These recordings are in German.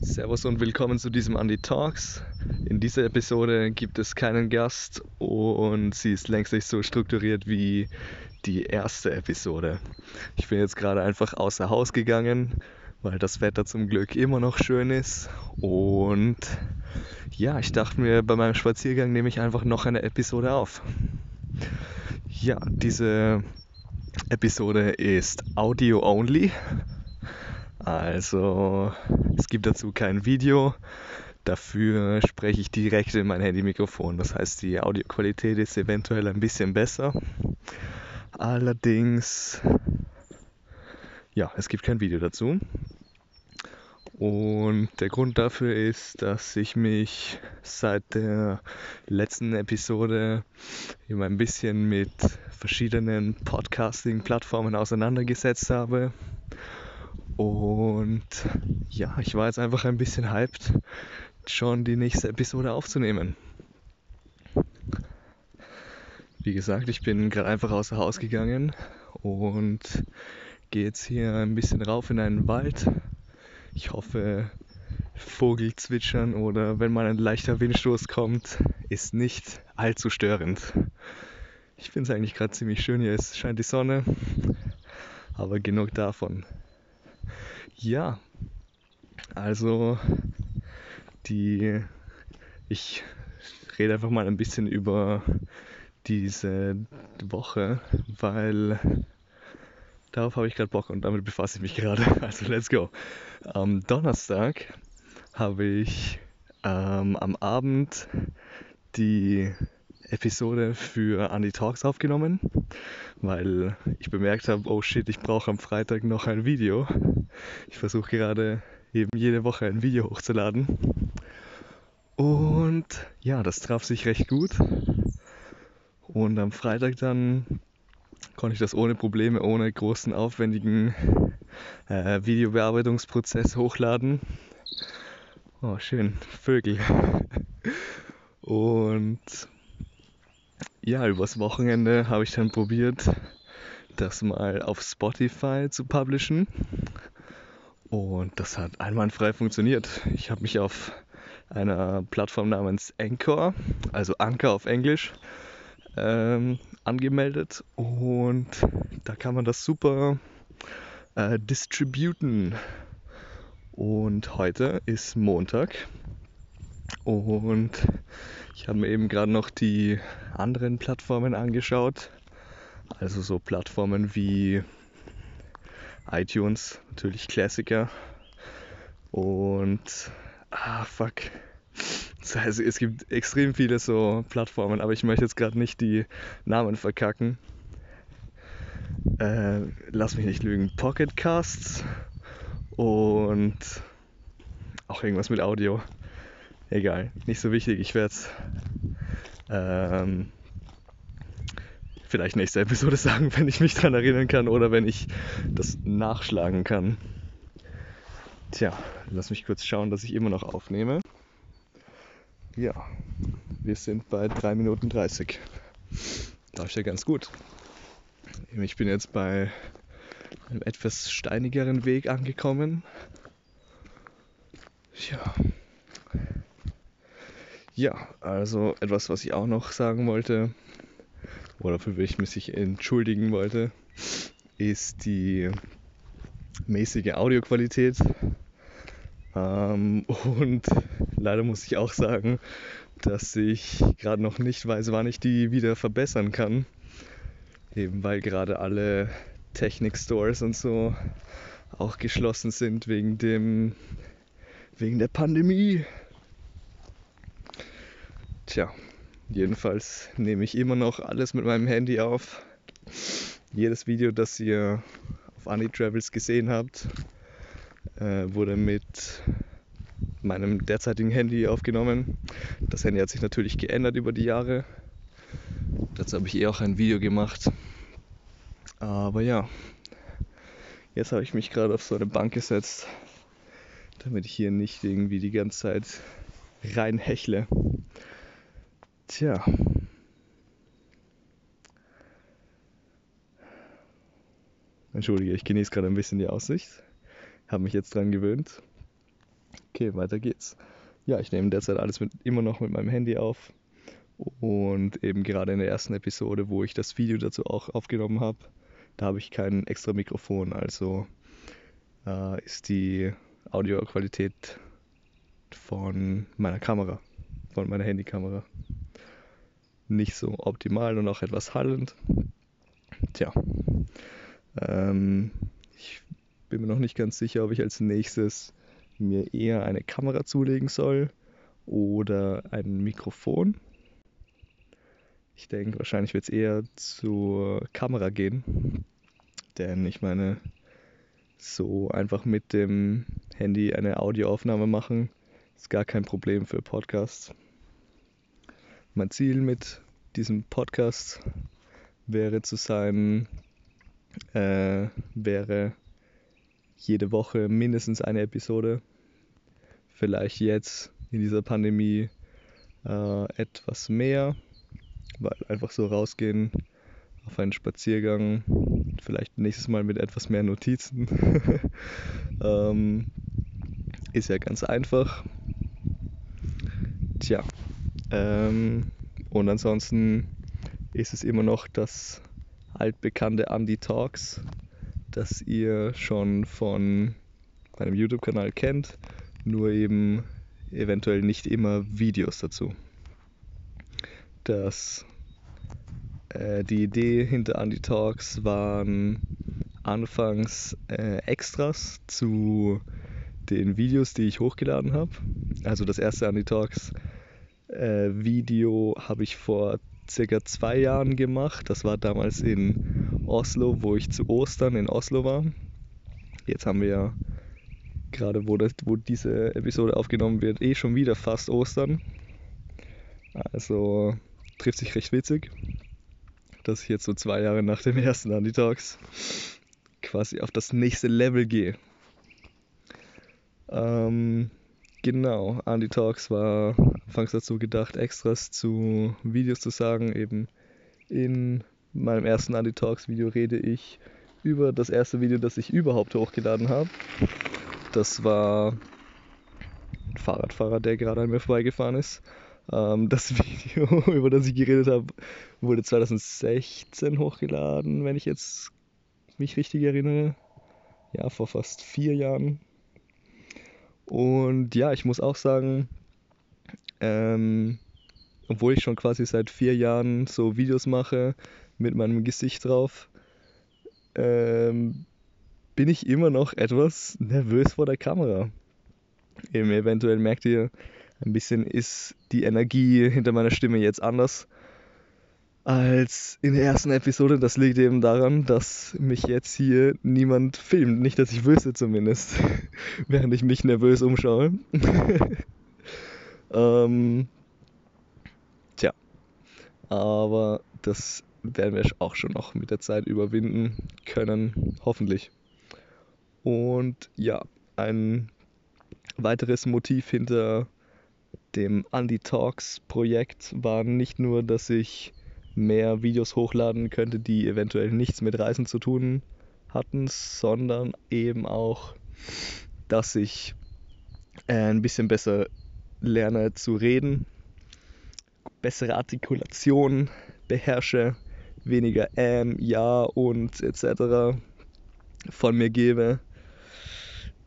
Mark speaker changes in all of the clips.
Speaker 1: Servus und willkommen zu diesem Andy Talks. In dieser Episode gibt es keinen Gast und sie ist längst nicht so strukturiert wie die erste Episode. Ich bin jetzt gerade einfach außer Haus gegangen, weil das Wetter zum Glück immer noch schön ist und ja, ich dachte mir, bei meinem Spaziergang nehme ich einfach noch eine Episode auf. Ja, diese Episode ist Audio Only. Also es gibt dazu kein Video. Dafür spreche ich direkt in mein Handy-Mikrofon. Das heißt, die Audioqualität ist eventuell ein bisschen besser. Allerdings, ja, es gibt kein Video dazu. Und der Grund dafür ist, dass ich mich seit der letzten Episode immer ein bisschen mit verschiedenen Podcasting-Plattformen auseinandergesetzt habe. Und ja, ich war jetzt einfach ein bisschen hyped, schon die nächste Episode aufzunehmen. Wie gesagt, ich bin gerade einfach außer Haus gegangen und gehe jetzt hier ein bisschen rauf in einen Wald ich hoffe, Vogelzwitschern oder wenn mal ein leichter Windstoß kommt, ist nicht allzu störend. Ich finde es eigentlich gerade ziemlich schön hier. Es scheint die Sonne, aber genug davon. Ja, also die ich rede einfach mal ein bisschen über diese Woche, weil Darauf habe ich gerade Bock und damit befasse ich mich gerade. Also let's go. Am Donnerstag habe ich ähm, am Abend die Episode für Andy Talks aufgenommen, weil ich bemerkt habe, oh shit, ich brauche am Freitag noch ein Video. Ich versuche gerade eben jede Woche ein Video hochzuladen. Und ja, das traf sich recht gut. Und am Freitag dann konnte ich das ohne Probleme, ohne großen aufwendigen äh, Videobearbeitungsprozess hochladen. Oh, schön, Vögel. Und ja, übers Wochenende habe ich dann probiert, das mal auf Spotify zu publishen. Und das hat einwandfrei funktioniert. Ich habe mich auf einer Plattform namens Anchor, also Anchor auf Englisch, ähm, angemeldet und da kann man das super äh, distributen. Und heute ist Montag und ich habe mir eben gerade noch die anderen Plattformen angeschaut. Also so Plattformen wie iTunes, natürlich Klassiker und ah fuck, also es gibt extrem viele so Plattformen, aber ich möchte jetzt gerade nicht die Namen verkacken. Äh, lass mich nicht lügen. Pocket Casts und auch irgendwas mit Audio. Egal, nicht so wichtig. Ich werde es ähm, vielleicht nächste Episode sagen, wenn ich mich daran erinnern kann oder wenn ich das nachschlagen kann. Tja, lass mich kurz schauen, dass ich immer noch aufnehme. Ja, wir sind bei 3 Minuten 30. Da ist ja ganz gut. Ich bin jetzt bei einem etwas steinigeren Weg angekommen. Ja. Ja, also etwas, was ich auch noch sagen wollte, oder für ich mich entschuldigen wollte, ist die mäßige Audioqualität. Ähm, und leider muss ich auch sagen, dass ich gerade noch nicht weiß, wann ich die wieder verbessern kann. Eben weil gerade alle Technik-Stores und so auch geschlossen sind wegen dem wegen der Pandemie. Tja, jedenfalls nehme ich immer noch alles mit meinem Handy auf. Jedes Video, das ihr auf Andy Travels gesehen habt, äh, wurde mit meinem derzeitigen Handy aufgenommen. Das Handy hat sich natürlich geändert über die Jahre. Dazu habe ich eh auch ein Video gemacht. Aber ja, jetzt habe ich mich gerade auf so eine Bank gesetzt, damit ich hier nicht irgendwie die ganze Zeit reinhechle. Tja. Entschuldige, ich genieße gerade ein bisschen die Aussicht. Habe mich jetzt dran gewöhnt. Okay, weiter geht's. Ja, ich nehme derzeit alles mit, immer noch mit meinem Handy auf. Und eben gerade in der ersten Episode, wo ich das Video dazu auch aufgenommen habe, da habe ich kein extra Mikrofon. Also äh, ist die Audioqualität von meiner Kamera, von meiner Handykamera nicht so optimal und auch etwas hallend. Tja, ähm, ich bin mir noch nicht ganz sicher, ob ich als nächstes mir eher eine Kamera zulegen soll oder ein Mikrofon. Ich denke, wahrscheinlich wird es eher zur Kamera gehen. Denn ich meine, so einfach mit dem Handy eine Audioaufnahme machen, ist gar kein Problem für Podcasts. Mein Ziel mit diesem Podcast wäre zu sein, äh, wäre jede Woche mindestens eine Episode. Vielleicht jetzt in dieser Pandemie äh, etwas mehr, weil einfach so rausgehen auf einen Spaziergang, vielleicht nächstes Mal mit etwas mehr Notizen, ähm, ist ja ganz einfach. Tja, ähm, und ansonsten ist es immer noch das altbekannte Andy Talks, das ihr schon von meinem YouTube-Kanal kennt, nur eben eventuell nicht immer Videos dazu. Das, äh, die Idee hinter Andy Talks waren anfangs äh, Extras zu den Videos, die ich hochgeladen habe. Also das erste Andy Talks äh, Video habe ich vor circa zwei Jahren gemacht. Das war damals in Oslo, wo ich zu Ostern in Oslo war. Jetzt haben wir ja gerade, wo, das, wo diese Episode aufgenommen wird, eh schon wieder fast Ostern. Also trifft sich recht witzig, dass ich jetzt so zwei Jahre nach dem ersten Andy Talks quasi auf das nächste Level gehe. Ähm, genau, Andy Talks war anfangs dazu gedacht, Extras zu Videos zu sagen. Eben in meinem ersten Andy Talks Video rede ich über das erste Video, das ich überhaupt hochgeladen habe. Das war ein Fahrradfahrer, der gerade an mir vorbeigefahren ist. Ähm, das Video, über das ich geredet habe, wurde 2016 hochgeladen, wenn ich jetzt mich richtig erinnere. Ja, vor fast vier Jahren. Und ja, ich muss auch sagen, ähm, obwohl ich schon quasi seit vier Jahren so Videos mache mit meinem Gesicht drauf, ähm, bin ich immer noch etwas nervös vor der Kamera. Eben eventuell merkt ihr, ein bisschen ist die Energie hinter meiner Stimme jetzt anders als in der ersten Episode. Das liegt eben daran, dass mich jetzt hier niemand filmt. Nicht, dass ich wüsste zumindest, während ich mich nervös umschaue. Ähm, tja, aber das werden wir auch schon noch mit der Zeit überwinden können, hoffentlich. Und ja, ein weiteres Motiv hinter dem Andy Talks Projekt war nicht nur, dass ich mehr Videos hochladen könnte, die eventuell nichts mit Reisen zu tun hatten, sondern eben auch, dass ich äh, ein bisschen besser lerne zu reden, bessere Artikulation beherrsche, weniger ähm, ja und etc. von mir gebe.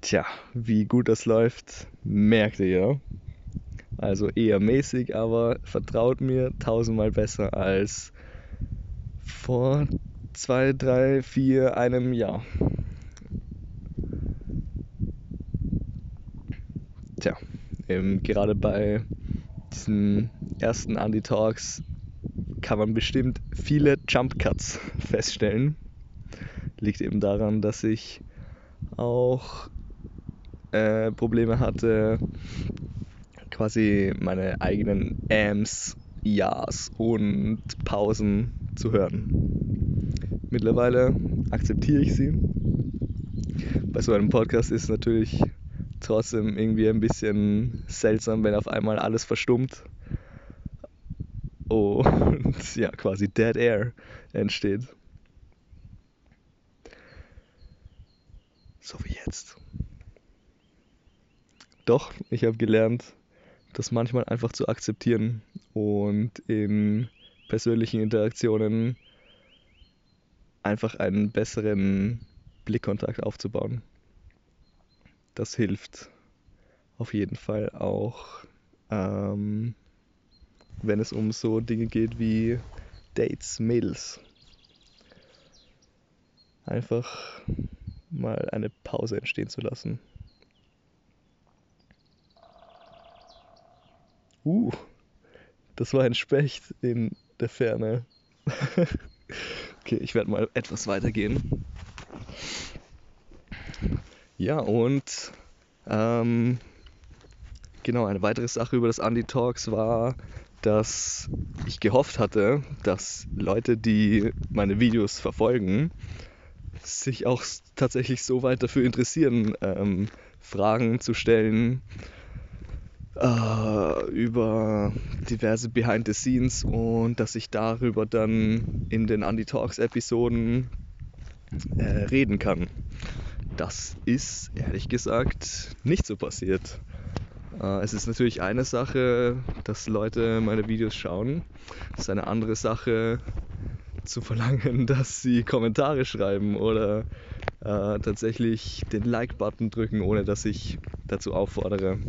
Speaker 1: Tja, wie gut das läuft, merkt ihr ja. Also eher mäßig, aber vertraut mir tausendmal besser als vor zwei, drei, vier, einem Jahr. Tja, ähm, gerade bei diesen ersten Andy Talks kann man bestimmt viele Jump Cuts feststellen. Liegt eben daran, dass ich auch äh, Probleme hatte, quasi meine eigenen Ams, Ja's und Pausen zu hören. Mittlerweile akzeptiere ich sie. Bei so einem Podcast ist natürlich trotzdem irgendwie ein bisschen seltsam, wenn auf einmal alles verstummt und ja, quasi Dead Air entsteht. So wie jetzt. doch, ich habe gelernt, das manchmal einfach zu akzeptieren und in persönlichen Interaktionen einfach einen besseren Blickkontakt aufzubauen. Das hilft auf jeden Fall auch, ähm, wenn es um so Dinge geht wie Dates, Mädels. Einfach mal eine Pause entstehen zu lassen. Uh, das war ein Specht in der Ferne. okay, ich werde mal etwas weitergehen. Ja, und ähm, genau, eine weitere Sache über das Andy Talks war, dass ich gehofft hatte, dass Leute, die meine Videos verfolgen, sich auch tatsächlich so weit dafür interessieren, ähm, Fragen zu stellen äh, über diverse Behind the Scenes und dass ich darüber dann in den Andy Talks Episoden äh, reden kann. Das ist ehrlich gesagt nicht so passiert. Äh, es ist natürlich eine Sache, dass Leute meine Videos schauen. Es ist eine andere Sache zu verlangen, dass sie Kommentare schreiben oder äh, tatsächlich den Like-Button drücken, ohne dass ich dazu auffordere.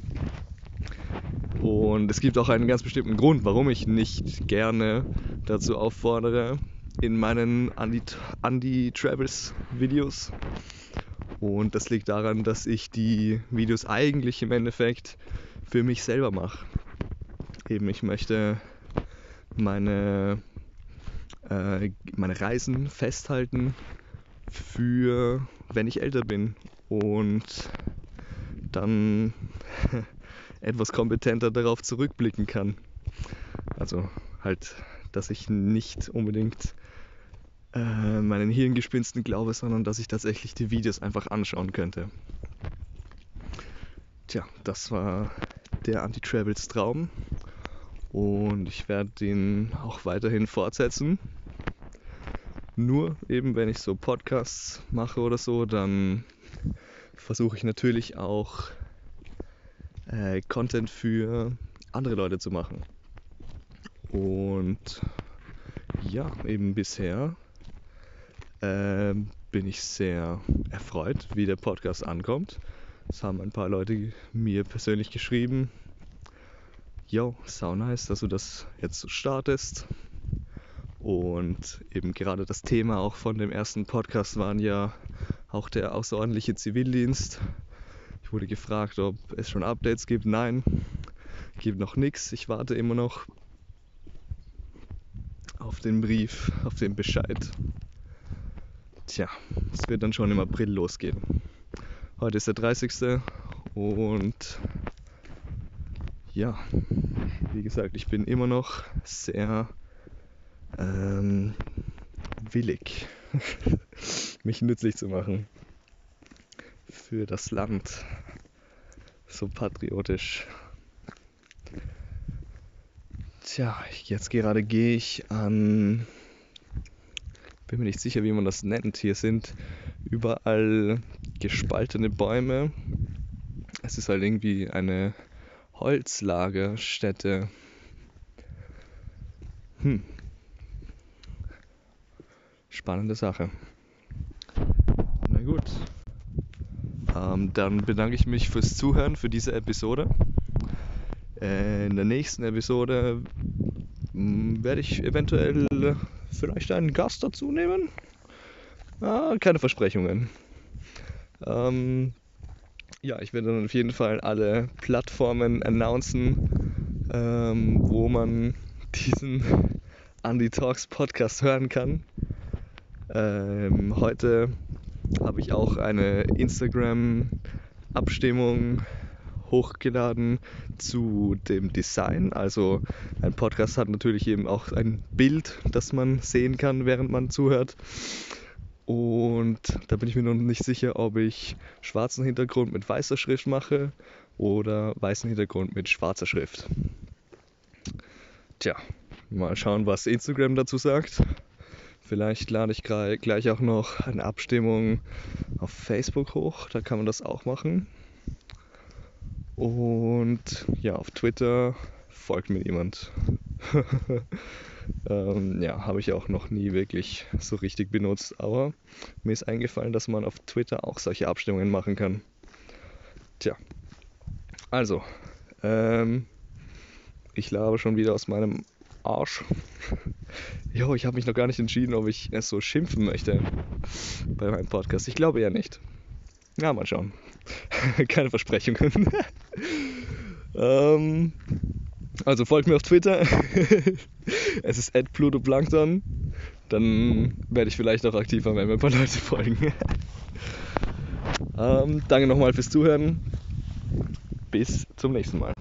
Speaker 1: Und es gibt auch einen ganz bestimmten Grund, warum ich nicht gerne dazu auffordere in meinen Andy, Andy Travels Videos. Und das liegt daran, dass ich die Videos eigentlich im Endeffekt für mich selber mache. Eben, ich möchte meine, äh, meine Reisen festhalten für, wenn ich älter bin. Und dann etwas kompetenter darauf zurückblicken kann. Also halt, dass ich nicht unbedingt äh, meinen Hirngespinsten glaube, sondern dass ich tatsächlich die Videos einfach anschauen könnte. Tja, das war der Anti-Travels Traum und ich werde den auch weiterhin fortsetzen. Nur eben, wenn ich so Podcasts mache oder so, dann versuche ich natürlich auch äh, Content für andere Leute zu machen. Und ja, eben bisher äh, bin ich sehr erfreut, wie der Podcast ankommt. Es haben ein paar Leute mir persönlich geschrieben. Yo, sau nice, dass du das jetzt so startest. Und eben gerade das Thema auch von dem ersten Podcast waren ja auch der außerordentliche Zivildienst. Ich wurde gefragt, ob es schon Updates gibt. Nein, gibt noch nichts. Ich warte immer noch auf den Brief, auf den Bescheid. Tja, es wird dann schon im April losgehen. Heute ist der 30. Und ja, wie gesagt, ich bin immer noch sehr ähm, willig, mich nützlich zu machen für das Land. So patriotisch. Tja, jetzt gerade gehe ich an. Bin mir nicht sicher, wie man das nennt. Hier sind überall gespaltene Bäume. Es ist halt irgendwie eine Holzlagerstätte. Hm. Spannende Sache. Na gut. Ähm, dann bedanke ich mich fürs Zuhören für diese Episode. Äh, in der nächsten Episode hm, werde ich eventuell vielleicht einen Gast dazu nehmen. Ah, keine Versprechungen. Ähm, ja, ich werde dann auf jeden Fall alle Plattformen announcen, ähm, wo man diesen Andy Talks Podcast hören kann. Ähm, heute habe ich auch eine Instagram-Abstimmung hochgeladen zu dem Design. Also ein Podcast hat natürlich eben auch ein Bild, das man sehen kann, während man zuhört. Und da bin ich mir noch nicht sicher, ob ich schwarzen Hintergrund mit weißer Schrift mache oder weißen Hintergrund mit schwarzer Schrift. Tja, mal schauen, was Instagram dazu sagt. Vielleicht lade ich gleich auch noch eine Abstimmung auf Facebook hoch, da kann man das auch machen. Und ja, auf Twitter folgt mir niemand. ähm, ja, habe ich auch noch nie wirklich so richtig benutzt. Aber mir ist eingefallen, dass man auf Twitter auch solche Abstimmungen machen kann. Tja, also, ähm, ich labe schon wieder aus meinem Arsch. jo, ich habe mich noch gar nicht entschieden, ob ich es so schimpfen möchte bei meinem Podcast. Ich glaube eher nicht. Ja, mal schauen. Keine Versprechungen. ähm, also folgt mir auf Twitter. es ist @plutoplankton. Dann werde ich vielleicht auch aktiver, wenn mir ein paar Leute folgen. ähm, danke nochmal fürs Zuhören. Bis zum nächsten Mal.